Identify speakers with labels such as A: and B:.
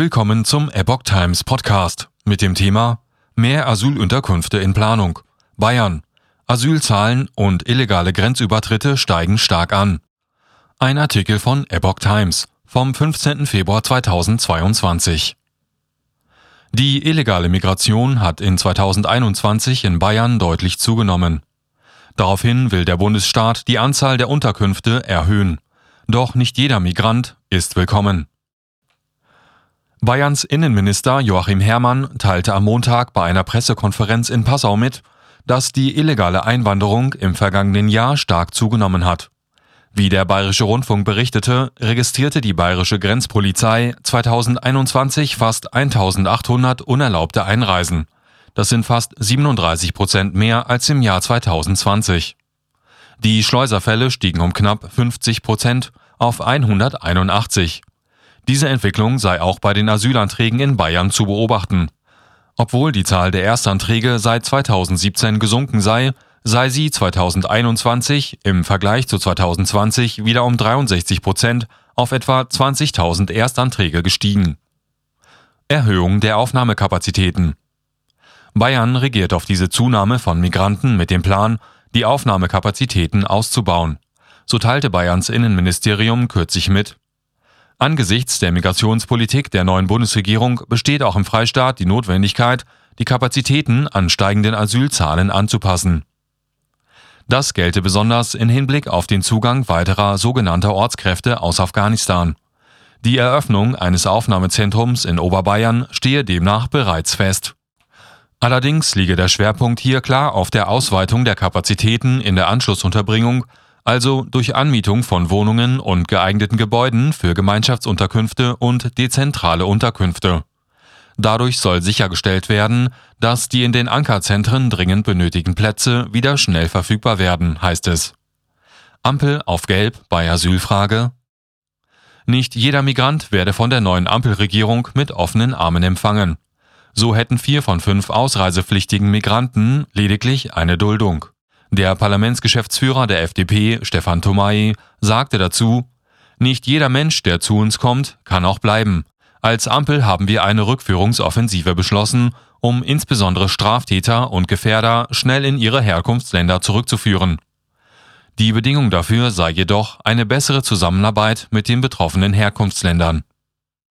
A: Willkommen zum Epoch Times Podcast mit dem Thema Mehr Asylunterkünfte in Planung. Bayern. Asylzahlen und illegale Grenzübertritte steigen stark an. Ein Artikel von Epoch Times vom 15. Februar 2022. Die illegale Migration hat in 2021 in Bayern deutlich zugenommen. Daraufhin will der Bundesstaat die Anzahl der Unterkünfte erhöhen. Doch nicht jeder Migrant ist willkommen. Bayerns Innenminister Joachim Herrmann teilte am Montag bei einer Pressekonferenz in Passau mit, dass die illegale Einwanderung im vergangenen Jahr stark zugenommen hat. Wie der Bayerische Rundfunk berichtete, registrierte die bayerische Grenzpolizei 2021 fast 1800 unerlaubte Einreisen. Das sind fast 37 Prozent mehr als im Jahr 2020. Die Schleuserfälle stiegen um knapp 50 Prozent auf 181. Diese Entwicklung sei auch bei den Asylanträgen in Bayern zu beobachten. Obwohl die Zahl der Erstanträge seit 2017 gesunken sei, sei sie 2021 im Vergleich zu 2020 wieder um 63 Prozent auf etwa 20.000 Erstanträge gestiegen. Erhöhung der Aufnahmekapazitäten. Bayern regiert auf diese Zunahme von Migranten mit dem Plan, die Aufnahmekapazitäten auszubauen. So teilte Bayerns Innenministerium kürzlich mit, Angesichts der Migrationspolitik der neuen Bundesregierung besteht auch im Freistaat die Notwendigkeit, die Kapazitäten an steigenden Asylzahlen anzupassen. Das gelte besonders in Hinblick auf den Zugang weiterer sogenannter Ortskräfte aus Afghanistan. Die Eröffnung eines Aufnahmezentrums in Oberbayern stehe demnach bereits fest. Allerdings liege der Schwerpunkt hier klar auf der Ausweitung der Kapazitäten in der Anschlussunterbringung also durch Anmietung von Wohnungen und geeigneten Gebäuden für Gemeinschaftsunterkünfte und dezentrale Unterkünfte. Dadurch soll sichergestellt werden, dass die in den Ankerzentren dringend benötigten Plätze wieder schnell verfügbar werden, heißt es. Ampel auf Gelb bei Asylfrage. Nicht jeder Migrant werde von der neuen Ampelregierung mit offenen Armen empfangen. So hätten vier von fünf ausreisepflichtigen Migranten lediglich eine Duldung. Der Parlamentsgeschäftsführer der FDP, Stefan Tomai, sagte dazu, nicht jeder Mensch, der zu uns kommt, kann auch bleiben. Als Ampel haben wir eine Rückführungsoffensive beschlossen, um insbesondere Straftäter und Gefährder schnell in ihre Herkunftsländer zurückzuführen. Die Bedingung dafür sei jedoch eine bessere Zusammenarbeit mit den betroffenen Herkunftsländern.